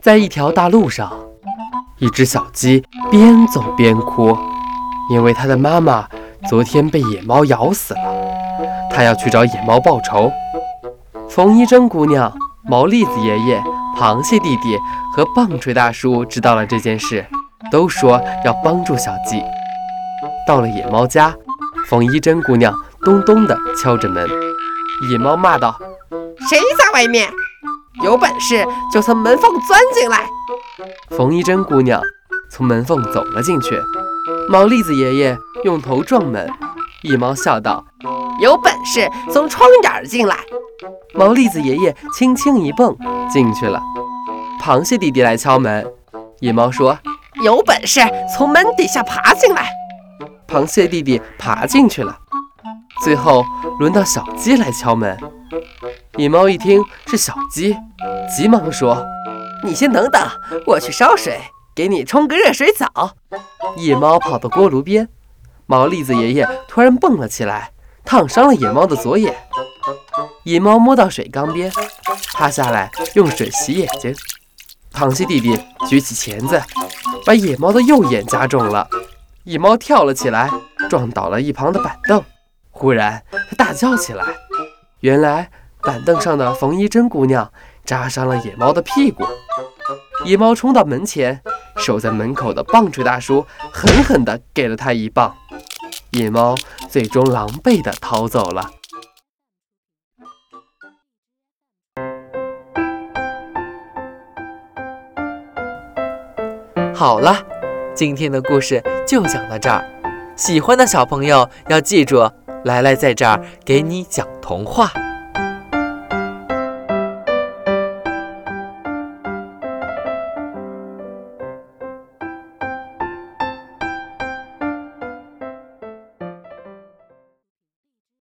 在一条大路上，一只小鸡边走边哭，因为它的妈妈昨天被野猫咬死了。它要去找野猫报仇。冯一珍姑娘、毛栗子爷爷、螃蟹弟弟和棒槌大叔知道了这件事，都说要帮助小鸡。到了野猫家，冯一珍姑娘咚咚地敲着门。野猫骂道：“谁在外面？”有本事就从门缝钻进来！冯一珍姑娘从门缝走了进去。毛栗子爷爷用头撞门。野猫笑道：“有本事从窗眼进来！”毛栗子爷爷轻轻一蹦进去了。螃蟹弟弟来敲门。野猫说：“有本事从门底下爬进来！”螃蟹弟弟爬进去了。最后轮到小鸡来敲门。野猫一听是小鸡，急忙说：“你先等等，我去烧水，给你冲个热水澡。”野猫跑到锅炉边，毛栗子爷爷突然蹦了起来，烫伤了野猫的左眼。野猫摸到水缸边，趴下来用水洗眼睛。螃蟹弟弟举起钳子，把野猫的右眼夹肿了。野猫跳了起来，撞倒了一旁的板凳。忽然，它大叫起来，原来。板凳上的冯一珍姑娘扎伤了野猫的屁股，野猫冲到门前，守在门口的棒槌大叔狠狠地给了他一棒，野猫最终狼狈地逃走了。好了，今天的故事就讲到这儿，喜欢的小朋友要记住，来来在这儿给你讲童话。